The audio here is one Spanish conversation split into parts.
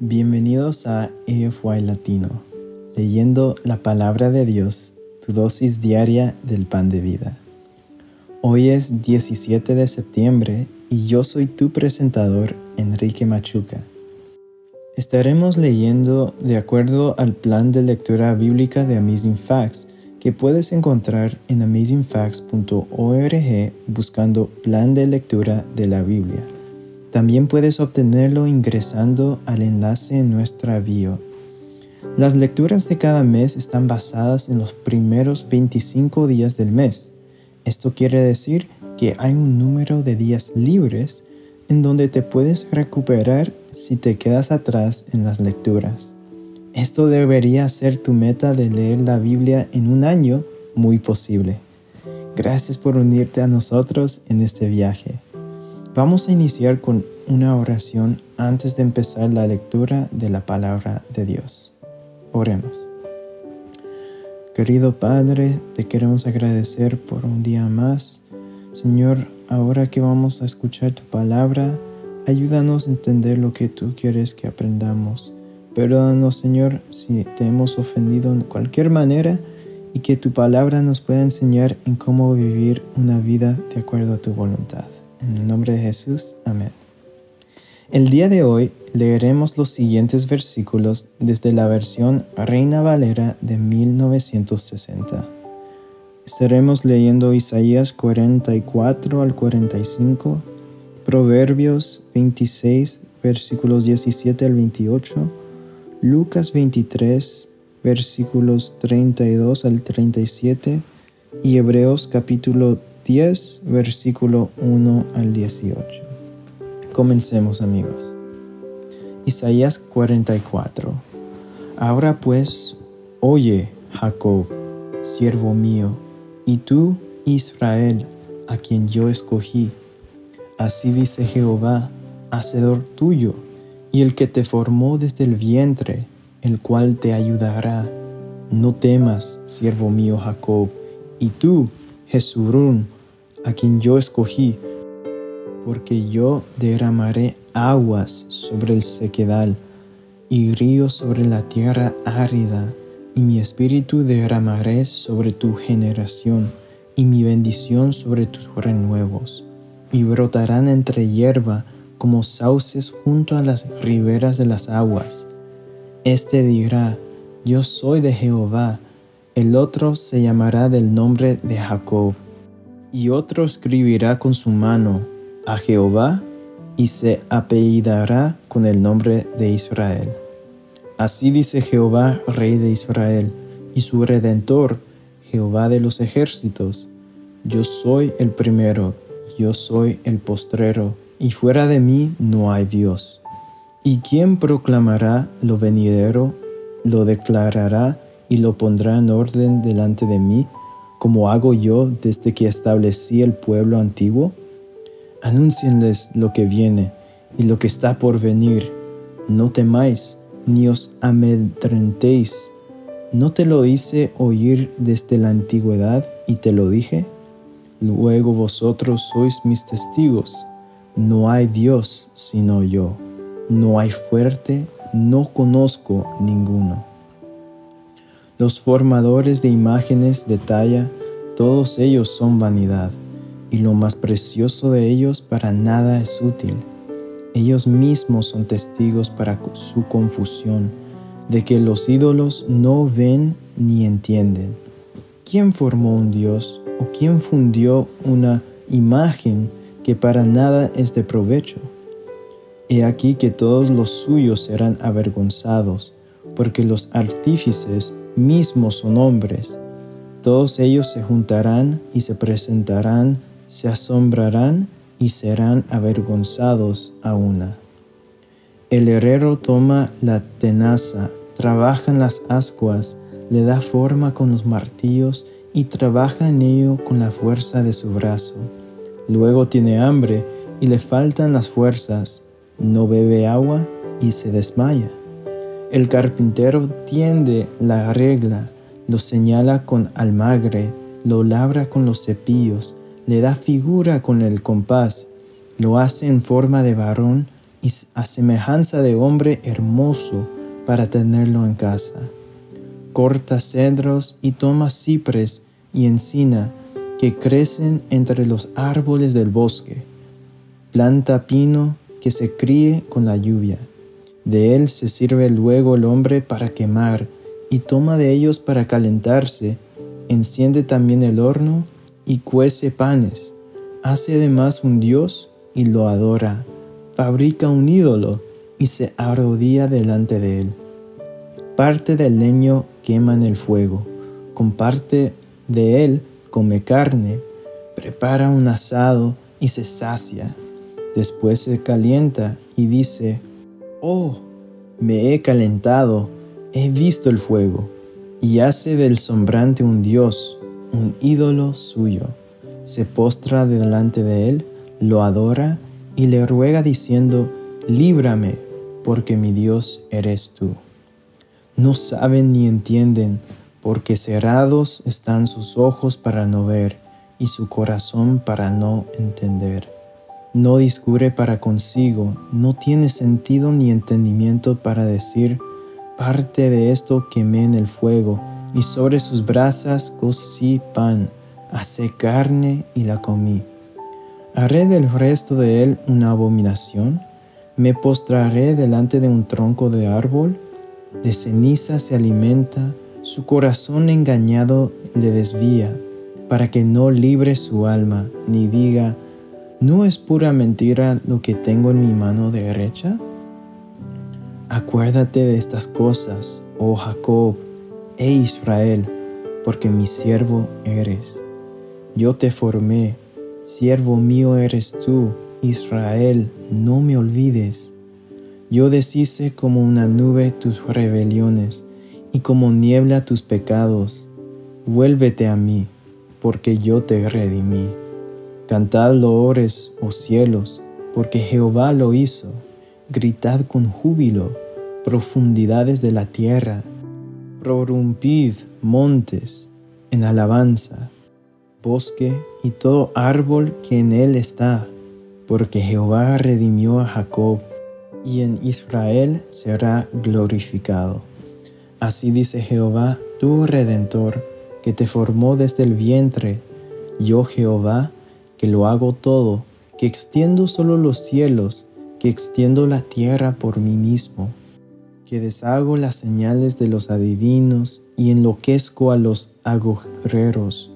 Bienvenidos a AFY Latino, leyendo la palabra de Dios, tu dosis diaria del pan de vida. Hoy es 17 de septiembre y yo soy tu presentador, Enrique Machuca. Estaremos leyendo de acuerdo al plan de lectura bíblica de Amazing Facts que puedes encontrar en amazingfacts.org buscando plan de lectura de la Biblia. También puedes obtenerlo ingresando al enlace en nuestra bio. Las lecturas de cada mes están basadas en los primeros 25 días del mes. Esto quiere decir que hay un número de días libres en donde te puedes recuperar si te quedas atrás en las lecturas. Esto debería ser tu meta de leer la Biblia en un año muy posible. Gracias por unirte a nosotros en este viaje. Vamos a iniciar con una oración antes de empezar la lectura de la palabra de Dios. Oremos. Querido Padre, te queremos agradecer por un día más. Señor, ahora que vamos a escuchar tu palabra, ayúdanos a entender lo que tú quieres que aprendamos. Perdónanos, Señor, si te hemos ofendido en cualquier manera y que tu palabra nos pueda enseñar en cómo vivir una vida de acuerdo a tu voluntad. En el nombre de Jesús, amén. El día de hoy leeremos los siguientes versículos desde la versión Reina Valera de 1960. Estaremos leyendo Isaías 44 al 45, Proverbios 26, versículos 17 al 28, Lucas 23, versículos 32 al 37 y Hebreos capítulo 10, versículo 1 al 18. Comencemos amigos. Isaías 44. Ahora pues, oye, Jacob, siervo mío, y tú, Israel, a quien yo escogí. Así dice Jehová, hacedor tuyo, y el que te formó desde el vientre, el cual te ayudará. No temas, siervo mío Jacob, y tú, Jesurún, a quien yo escogí, porque yo derramaré aguas sobre el sequedal y ríos sobre la tierra árida, y mi espíritu derramaré sobre tu generación, y mi bendición sobre tus renuevos, y brotarán entre hierba como sauces junto a las riberas de las aguas. Este dirá, yo soy de Jehová, el otro se llamará del nombre de Jacob y otro escribirá con su mano a Jehová y se apellidará con el nombre de Israel. Así dice Jehová, Rey de Israel, y su Redentor, Jehová de los ejércitos. Yo soy el primero, yo soy el postrero, y fuera de mí no hay Dios. ¿Y quién proclamará lo venidero, lo declarará y lo pondrá en orden delante de mí? Como hago yo desde que establecí el pueblo antiguo? Anúncienles lo que viene y lo que está por venir. No temáis, ni os amedrentéis. ¿No te lo hice oír desde la antigüedad y te lo dije? Luego vosotros sois mis testigos. No hay Dios sino yo. No hay fuerte, no conozco ninguno. Los formadores de imágenes de talla, todos ellos son vanidad, y lo más precioso de ellos para nada es útil. Ellos mismos son testigos para su confusión, de que los ídolos no ven ni entienden. ¿Quién formó un Dios o quién fundió una imagen que para nada es de provecho? He aquí que todos los suyos serán avergonzados, porque los artífices mismos son hombres. Todos ellos se juntarán y se presentarán, se asombrarán y serán avergonzados a una. El herrero toma la tenaza, trabaja en las ascuas, le da forma con los martillos y trabaja en ello con la fuerza de su brazo. Luego tiene hambre y le faltan las fuerzas, no bebe agua y se desmaya. El carpintero tiende la regla, lo señala con almagre, lo labra con los cepillos, le da figura con el compás, lo hace en forma de varón y a semejanza de hombre hermoso para tenerlo en casa. Corta cedros y toma cipres y encina que crecen entre los árboles del bosque. Planta pino que se críe con la lluvia. De él se sirve luego el hombre para quemar y toma de ellos para calentarse. Enciende también el horno y cuece panes. Hace además un dios y lo adora. Fabrica un ídolo y se arrodilla delante de él. Parte del leño quema en el fuego. Con parte de él come carne. Prepara un asado y se sacia. Después se calienta y dice, Oh, me he calentado, he visto el fuego, y hace del sombrante un dios, un ídolo suyo. Se postra delante de él, lo adora y le ruega diciendo, Líbrame, porque mi Dios eres tú. No saben ni entienden, porque cerrados están sus ojos para no ver y su corazón para no entender no discurre para consigo, no tiene sentido ni entendimiento para decir, parte de esto quemé en el fuego, y sobre sus brasas cocí pan, hace carne y la comí. ¿Haré del resto de él una abominación? ¿Me postraré delante de un tronco de árbol? De ceniza se alimenta, su corazón engañado le desvía, para que no libre su alma, ni diga, ¿No es pura mentira lo que tengo en mi mano derecha? Acuérdate de estas cosas, oh Jacob e Israel, porque mi siervo eres. Yo te formé, siervo mío eres tú, Israel, no me olvides. Yo deshice como una nube tus rebeliones y como niebla tus pecados. Vuélvete a mí, porque yo te redimí. Cantad loores, oh cielos, porque Jehová lo hizo. Gritad con júbilo, profundidades de la tierra. Prorrumpid, montes, en alabanza, bosque y todo árbol que en él está, porque Jehová redimió a Jacob, y en Israel será glorificado. Así dice Jehová, tu redentor, que te formó desde el vientre, yo Jehová, que lo hago todo, que extiendo solo los cielos, que extiendo la tierra por mí mismo, que deshago las señales de los adivinos y enloquezco a los agujeros,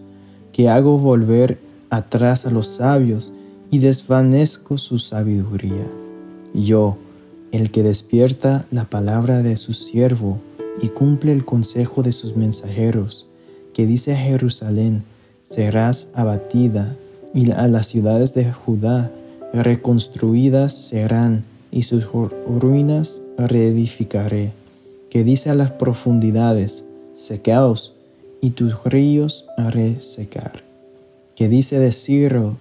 que hago volver atrás a los sabios y desvanezco su sabiduría. Yo, el que despierta la palabra de su siervo y cumple el consejo de sus mensajeros, que dice a Jerusalén, serás abatida y a las ciudades de Judá reconstruidas serán, y sus ruinas reedificaré. Que dice a las profundidades, secaos, y tus ríos haré secar. Que dice de Ciro,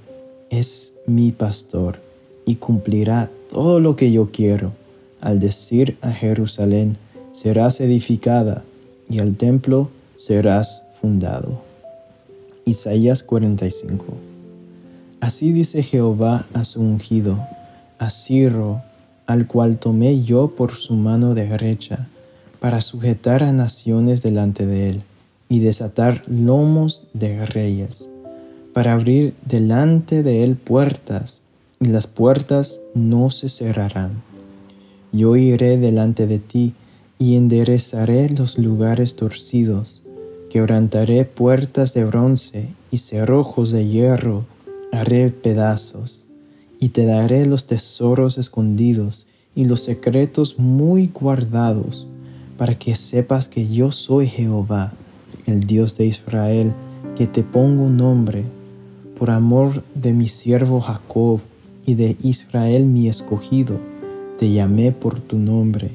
es mi pastor, y cumplirá todo lo que yo quiero. Al decir a Jerusalén, serás edificada, y al templo serás fundado. Isaías 45 Así dice Jehová a su ungido, a Ciro, al cual tomé yo por su mano derecha, para sujetar a naciones delante de él, y desatar lomos de reyes, para abrir delante de él puertas, y las puertas no se cerrarán. Yo iré delante de ti, y enderezaré los lugares torcidos, quebrantaré puertas de bronce y cerrojos de hierro, haré pedazos, y te daré los tesoros escondidos y los secretos muy guardados, para que sepas que yo soy Jehová, el Dios de Israel, que te pongo nombre, por amor de mi siervo Jacob y de Israel mi escogido, te llamé por tu nombre,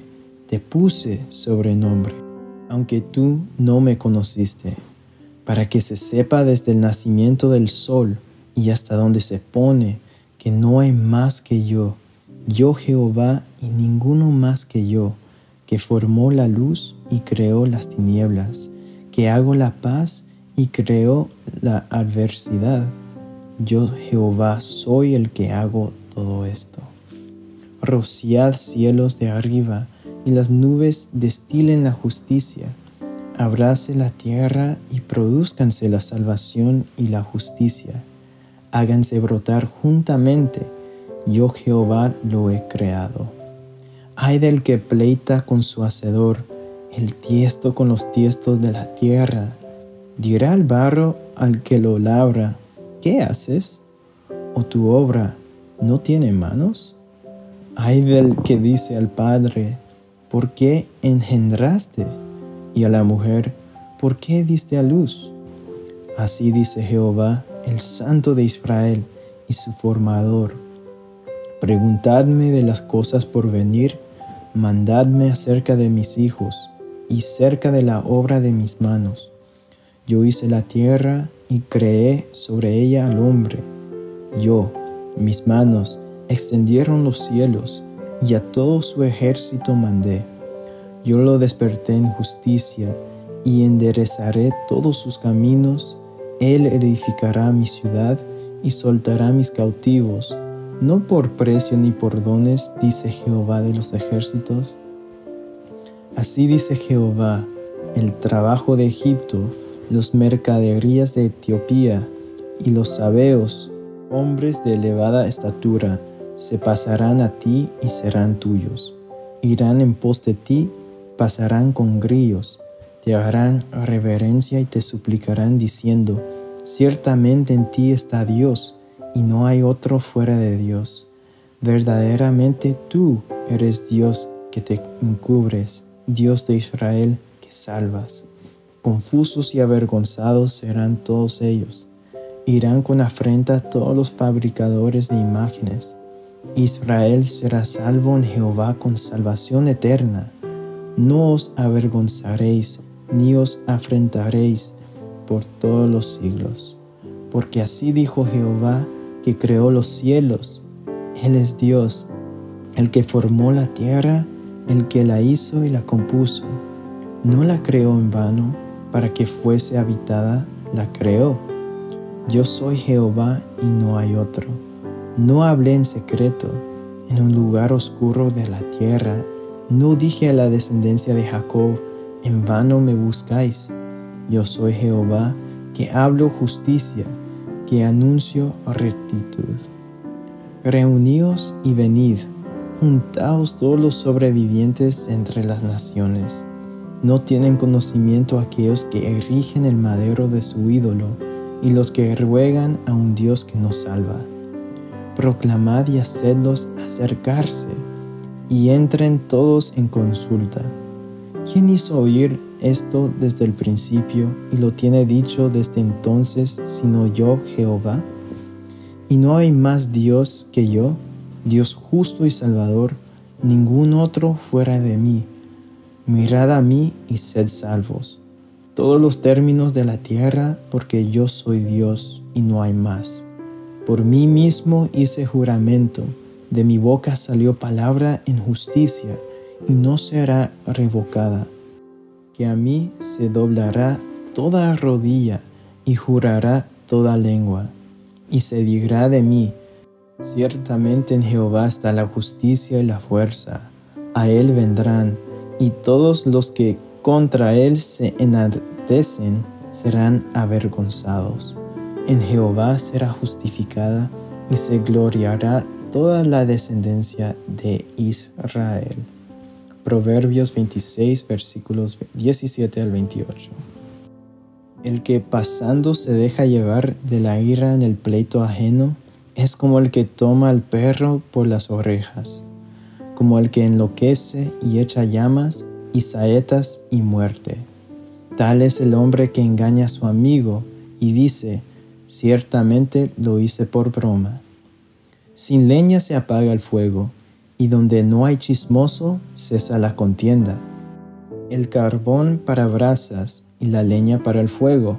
te puse sobrenombre, aunque tú no me conociste, para que se sepa desde el nacimiento del sol, y hasta donde se pone que no hay más que yo, yo Jehová y ninguno más que yo, que formó la luz y creó las tinieblas, que hago la paz y creo la adversidad. Yo Jehová soy el que hago todo esto. rociad cielos de arriba, y las nubes destilen la justicia. Abráse la tierra y produzcanse la salvación y la justicia. Háganse brotar juntamente, yo Jehová lo he creado. Ay del que pleita con su hacedor, el tiesto con los tiestos de la tierra. Dirá el barro al que lo labra, ¿qué haces? ¿O tu obra no tiene manos? Ay del que dice al Padre, ¿por qué engendraste? Y a la mujer, ¿por qué diste a luz? Así dice Jehová, el Santo de Israel y su formador. Preguntadme de las cosas por venir, mandadme acerca de mis hijos y cerca de la obra de mis manos. Yo hice la tierra y creé sobre ella al hombre. Yo, mis manos, extendieron los cielos y a todo su ejército mandé. Yo lo desperté en justicia y enderezaré todos sus caminos. Él edificará mi ciudad y soltará mis cautivos, no por precio ni por dones, dice Jehová de los ejércitos. Así dice Jehová, el trabajo de Egipto, los mercaderías de Etiopía y los sabeos hombres de elevada estatura, se pasarán a ti y serán tuyos. Irán en pos de ti, pasarán con grillos, te harán reverencia y te suplicarán diciendo, ciertamente en ti está Dios, y no hay otro fuera de Dios. Verdaderamente tú eres Dios que te encubres, Dios de Israel que salvas. Confusos y avergonzados serán todos ellos Irán con afrenta todos los fabricadores de imágenes. Israel será salvo en Jehová con salvación eterna. No os avergonzaréis ni os afrentaréis por todos los siglos. Porque así dijo Jehová que creó los cielos. Él es Dios, el que formó la tierra, el que la hizo y la compuso. No la creó en vano para que fuese habitada, la creó yo soy Jehová y no hay otro. No hablé en secreto, en un lugar oscuro de la tierra. No dije a la descendencia de Jacob, en vano me buscáis. Yo soy Jehová, que hablo justicia, que anuncio rectitud. Reuníos y venid, juntaos todos los sobrevivientes entre las naciones. No tienen conocimiento aquellos que erigen el madero de su ídolo y los que ruegan a un Dios que nos salva. Proclamad y hacedlos acercarse, y entren todos en consulta. ¿Quién hizo oír esto desde el principio y lo tiene dicho desde entonces, sino yo, Jehová? Y no hay más Dios que yo, Dios justo y salvador, ningún otro fuera de mí. Mirad a mí y sed salvos todos los términos de la tierra, porque yo soy Dios y no hay más. Por mí mismo hice juramento, de mi boca salió palabra en justicia, y no será revocada. Que a mí se doblará toda rodilla, y jurará toda lengua, y se dirá de mí, ciertamente en Jehová está la justicia y la fuerza, a él vendrán, y todos los que contra él se enaltecen serán avergonzados. En Jehová será justificada y se gloriará toda la descendencia de Israel. Proverbios 26 versículos 17 al 28. El que pasando se deja llevar de la ira en el pleito ajeno es como el que toma al perro por las orejas, como el que enloquece y echa llamas y saetas y muerte. Tal es el hombre que engaña a su amigo y dice, ciertamente lo hice por broma. Sin leña se apaga el fuego, y donde no hay chismoso cesa la contienda. El carbón para brasas y la leña para el fuego,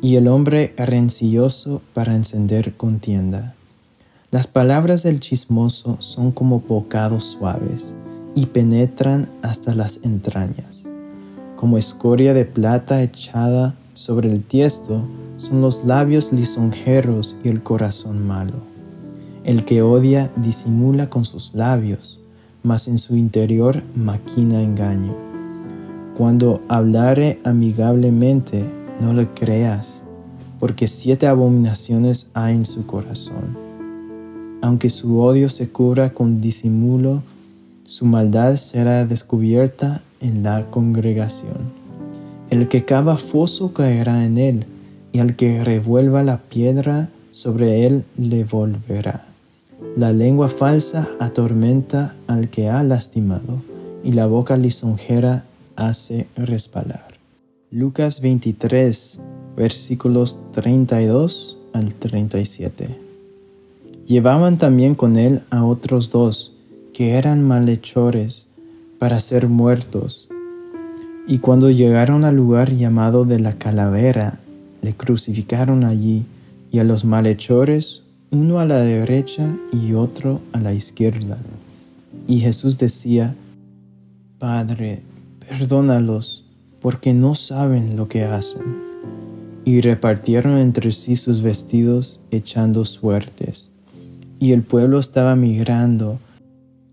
y el hombre rencilloso para encender contienda. Las palabras del chismoso son como bocados suaves, y penetran hasta las entrañas. Como escoria de plata echada sobre el tiesto son los labios lisonjeros y el corazón malo. El que odia disimula con sus labios, mas en su interior maquina engaño. Cuando hablare amigablemente, no le creas, porque siete abominaciones hay en su corazón. Aunque su odio se cubra con disimulo, su maldad será descubierta en la congregación. El que cava foso caerá en él, y al que revuelva la piedra sobre él le volverá. La lengua falsa atormenta al que ha lastimado, y la boca lisonjera hace resbalar. Lucas 23, versículos 32 al 37. Llevaban también con él a otros dos, que eran malhechores, para ser muertos. Y cuando llegaron al lugar llamado de la calavera, le crucificaron allí, y a los malhechores, uno a la derecha y otro a la izquierda. Y Jesús decía, Padre, perdónalos, porque no saben lo que hacen. Y repartieron entre sí sus vestidos echando suertes. Y el pueblo estaba migrando.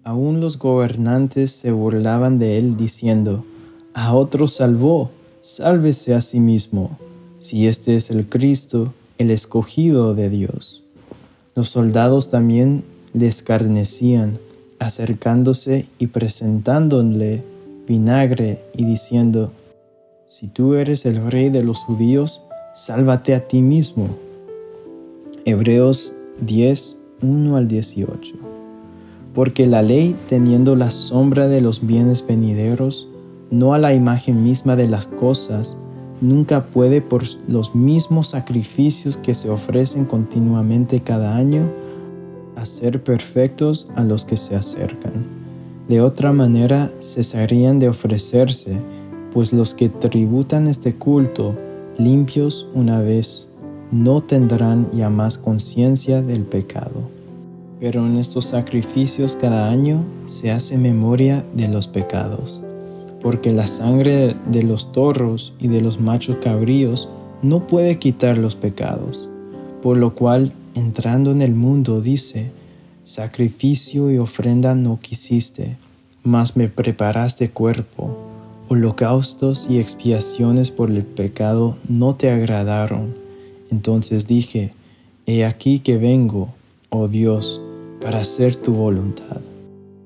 Aún los gobernantes se burlaban de él diciendo, A otro salvó, sálvese a sí mismo, si este es el Cristo, el escogido de Dios. Los soldados también le escarnecían, acercándose y presentándole vinagre y diciendo, si tú eres el rey de los judíos, sálvate a ti mismo. Hebreos 10, 1 al 18. Porque la ley, teniendo la sombra de los bienes venideros, no a la imagen misma de las cosas, nunca puede por los mismos sacrificios que se ofrecen continuamente cada año, hacer perfectos a los que se acercan. De otra manera cesarían de ofrecerse, pues los que tributan este culto, limpios una vez, no tendrán ya más conciencia del pecado. Pero en estos sacrificios cada año se hace memoria de los pecados, porque la sangre de los toros y de los machos cabríos no puede quitar los pecados, por lo cual, entrando en el mundo, dice, sacrificio y ofrenda no quisiste, mas me preparaste cuerpo holocaustos y expiaciones por el pecado no te agradaron. Entonces dije, He aquí que vengo, oh Dios, para hacer tu voluntad.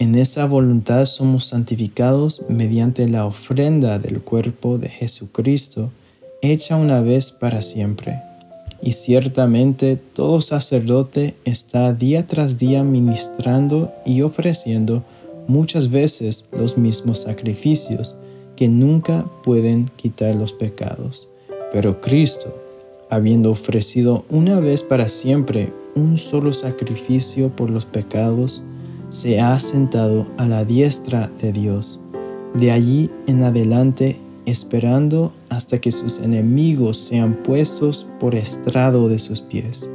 En esa voluntad somos santificados mediante la ofrenda del cuerpo de Jesucristo, hecha una vez para siempre. Y ciertamente todo sacerdote está día tras día ministrando y ofreciendo muchas veces los mismos sacrificios, que nunca pueden quitar los pecados. Pero Cristo, habiendo ofrecido una vez para siempre un solo sacrificio por los pecados, se ha sentado a la diestra de Dios, de allí en adelante esperando hasta que sus enemigos sean puestos por estrado de sus pies,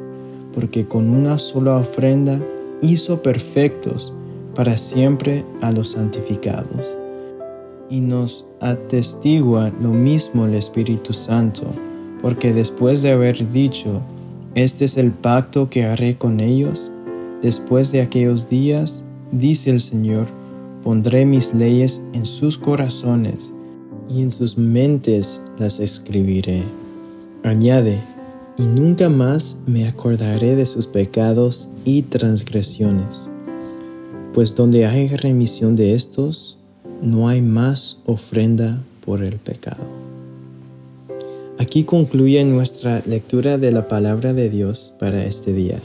porque con una sola ofrenda hizo perfectos para siempre a los santificados. Y nos atestigua lo mismo el Espíritu Santo, porque después de haber dicho, este es el pacto que haré con ellos, después de aquellos días, dice el Señor, pondré mis leyes en sus corazones y en sus mentes las escribiré. Añade, y nunca más me acordaré de sus pecados y transgresiones. Pues donde hay remisión de estos, no hay más ofrenda por el pecado. Aquí concluye nuestra lectura de la palabra de Dios para este día.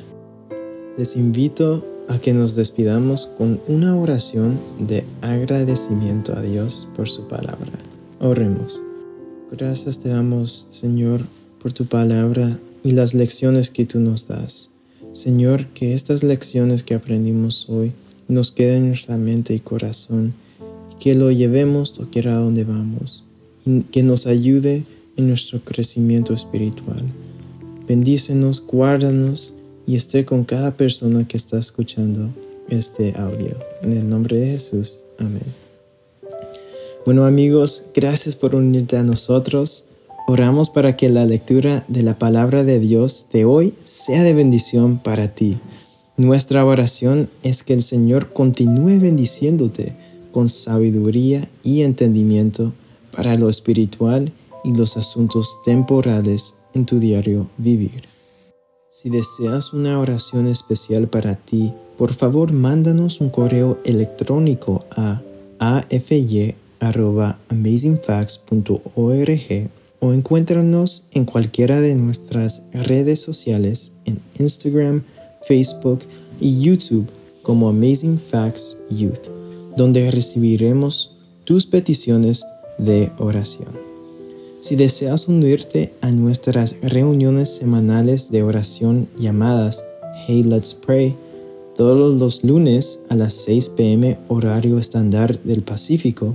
Les invito a que nos despidamos con una oración de agradecimiento a Dios por su palabra. Oremos. Gracias te damos, Señor, por tu palabra y las lecciones que tú nos das. Señor, que estas lecciones que aprendimos hoy nos queden en nuestra mente y corazón que lo llevemos quiera donde vamos y que nos ayude en nuestro crecimiento espiritual. Bendícenos, guárdanos y esté con cada persona que está escuchando este audio. En el nombre de Jesús. Amén. Bueno amigos, gracias por unirte a nosotros. Oramos para que la lectura de la palabra de Dios de hoy sea de bendición para ti. Nuestra oración es que el Señor continúe bendiciéndote con sabiduría y entendimiento para lo espiritual y los asuntos temporales en tu diario vivir. Si deseas una oración especial para ti, por favor mándanos un correo electrónico a afy.amazingfacts.org o encuéntranos en cualquiera de nuestras redes sociales en Instagram, Facebook y YouTube como Amazing Facts Youth, donde recibiremos tus peticiones de oración. Si deseas unirte a nuestras reuniones semanales de oración llamadas Hey Let's Pray, todos los lunes a las 6 pm horario estándar del Pacífico,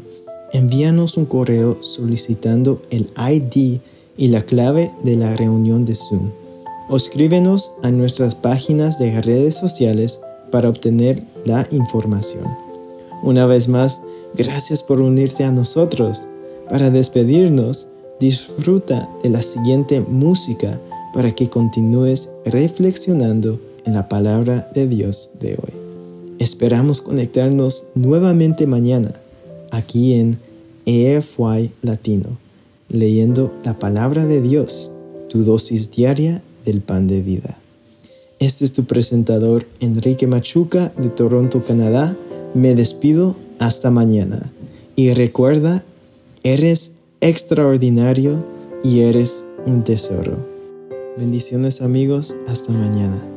envíanos un correo solicitando el ID y la clave de la reunión de Zoom. O escríbenos a nuestras páginas de redes sociales para obtener la información. Una vez más, gracias por unirte a nosotros. Para despedirnos, disfruta de la siguiente música para que continúes reflexionando en la palabra de Dios de hoy. Esperamos conectarnos nuevamente mañana aquí en EFY Latino, leyendo la palabra de Dios, tu dosis diaria del pan de vida. Este es tu presentador Enrique Machuca de Toronto, Canadá. Me despido hasta mañana. Y recuerda, eres extraordinario y eres un tesoro. Bendiciones amigos, hasta mañana.